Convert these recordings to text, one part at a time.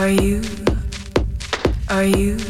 Are you? Are you?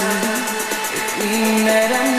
undo if we met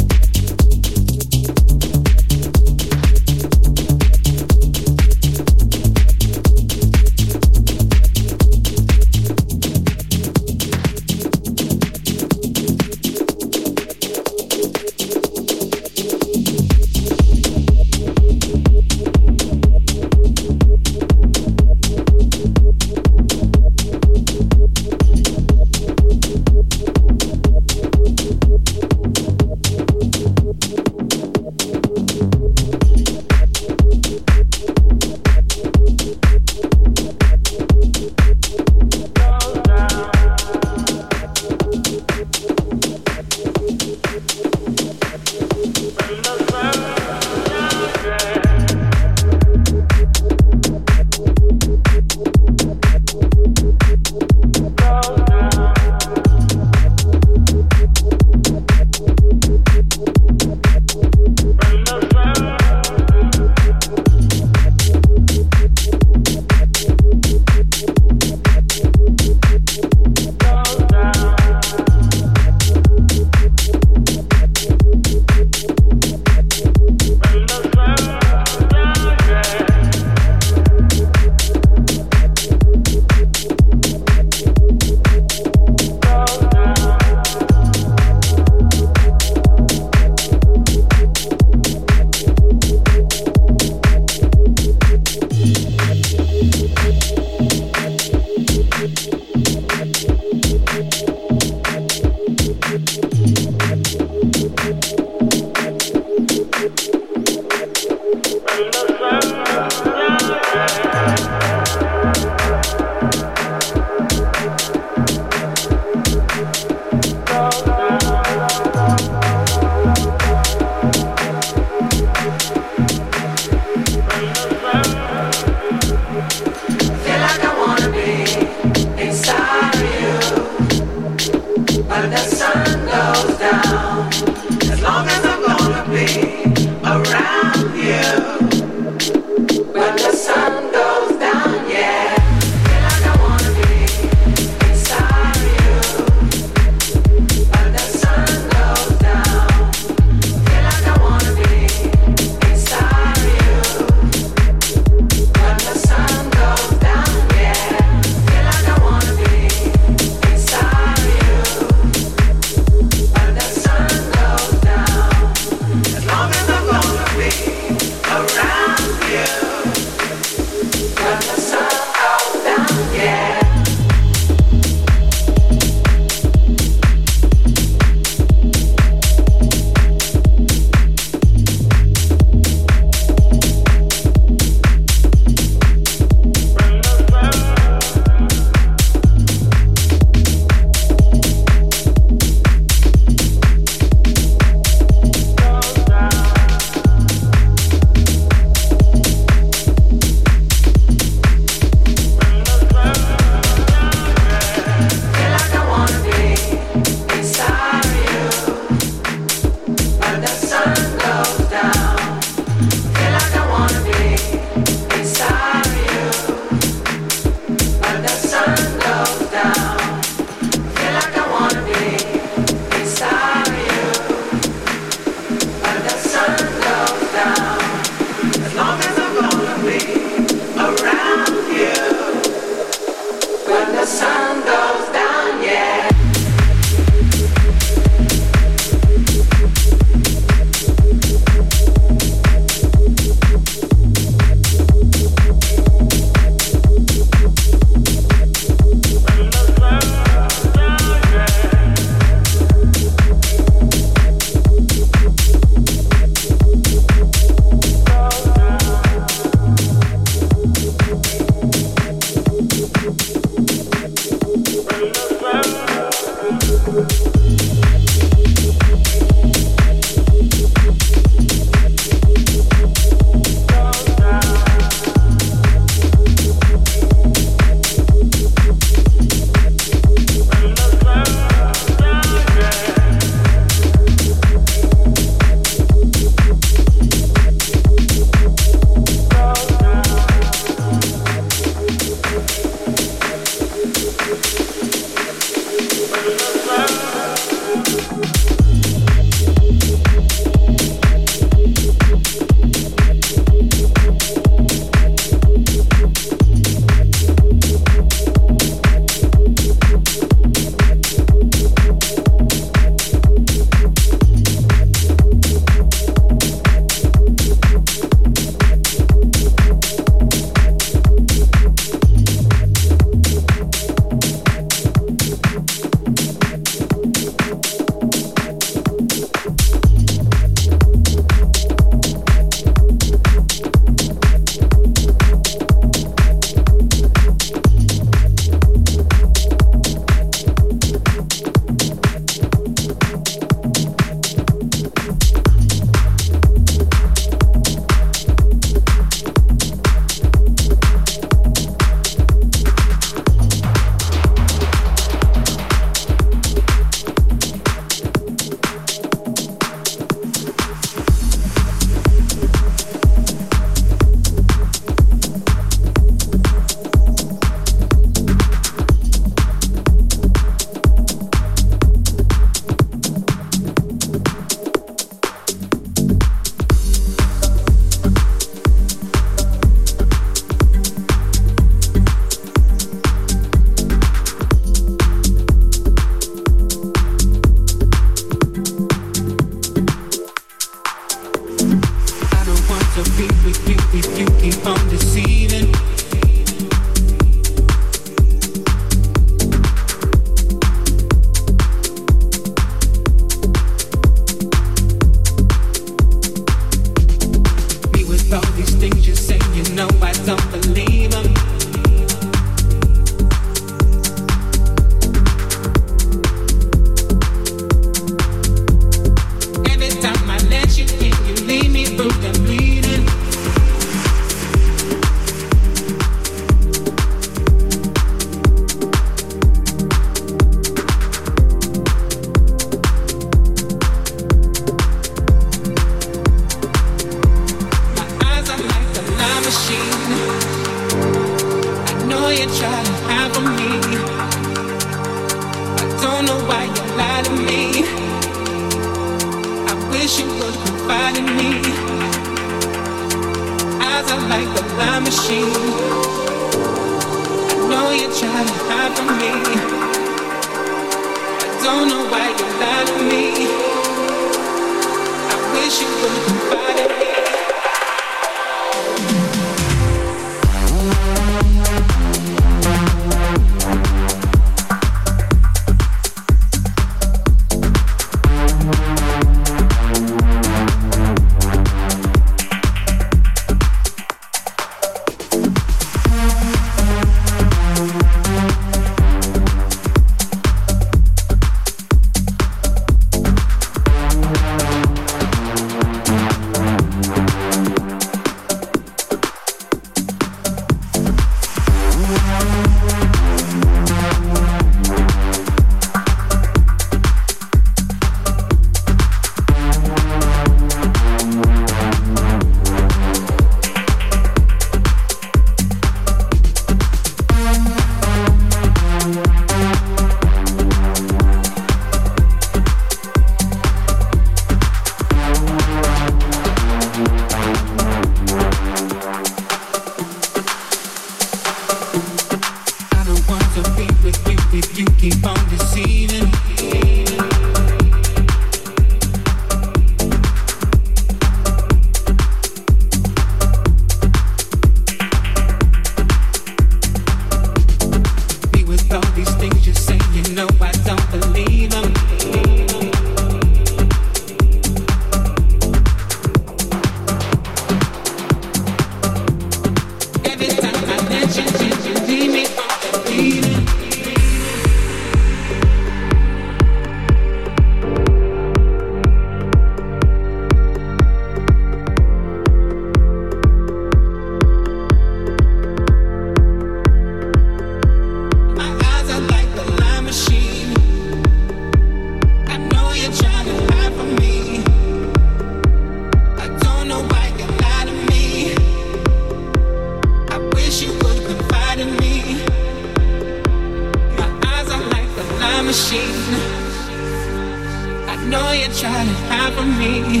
try to hide from me.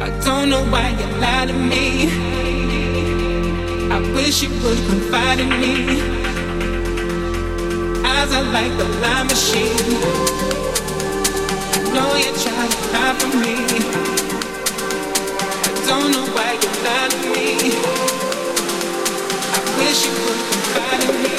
I don't know why you lied to me. I wish you would confide in me. Eyes are like the lie machine. Know you try to hide from me. I don't know why you lied to me. I wish you would confide in me.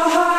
your heart.